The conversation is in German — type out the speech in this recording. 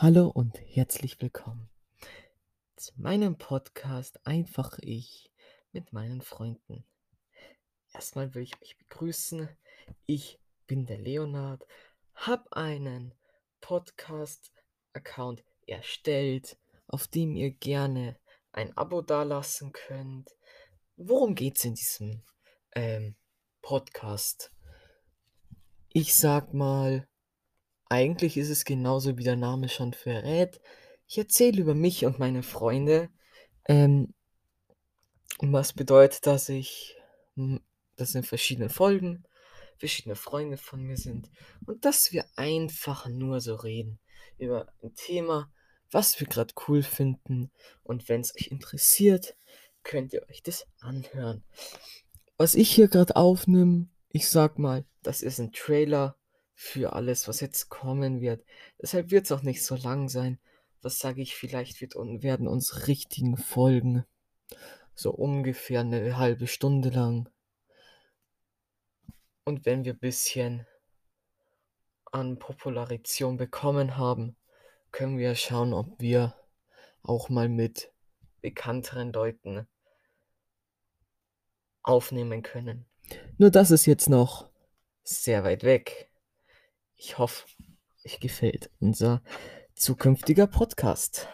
Hallo und herzlich willkommen zu meinem Podcast Einfach ich mit meinen Freunden. Erstmal will ich euch begrüßen. Ich bin der Leonard, habe einen Podcast-Account erstellt, auf dem ihr gerne ein Abo dalassen könnt. Worum geht es in diesem ähm, Podcast? Ich sag mal, eigentlich ist es genauso wie der Name schon verrät. Ich erzähle über mich und meine Freunde. Ähm, was bedeutet, dass ich, das in verschiedenen Folgen, verschiedene Freunde von mir sind und dass wir einfach nur so reden über ein Thema, was wir gerade cool finden. Und wenn es euch interessiert, könnt ihr euch das anhören. Was ich hier gerade aufnehme, ich sag mal, das ist ein Trailer für alles, was jetzt kommen wird. Deshalb wird es auch nicht so lang sein. Was sage ich, vielleicht wird und werden unsere richtigen Folgen so ungefähr eine halbe Stunde lang. Und wenn wir ein bisschen an Popularisation bekommen haben, können wir schauen, ob wir auch mal mit bekannteren Leuten aufnehmen können. Nur das ist jetzt noch sehr weit weg. Ich hoffe, euch gefällt unser zukünftiger Podcast.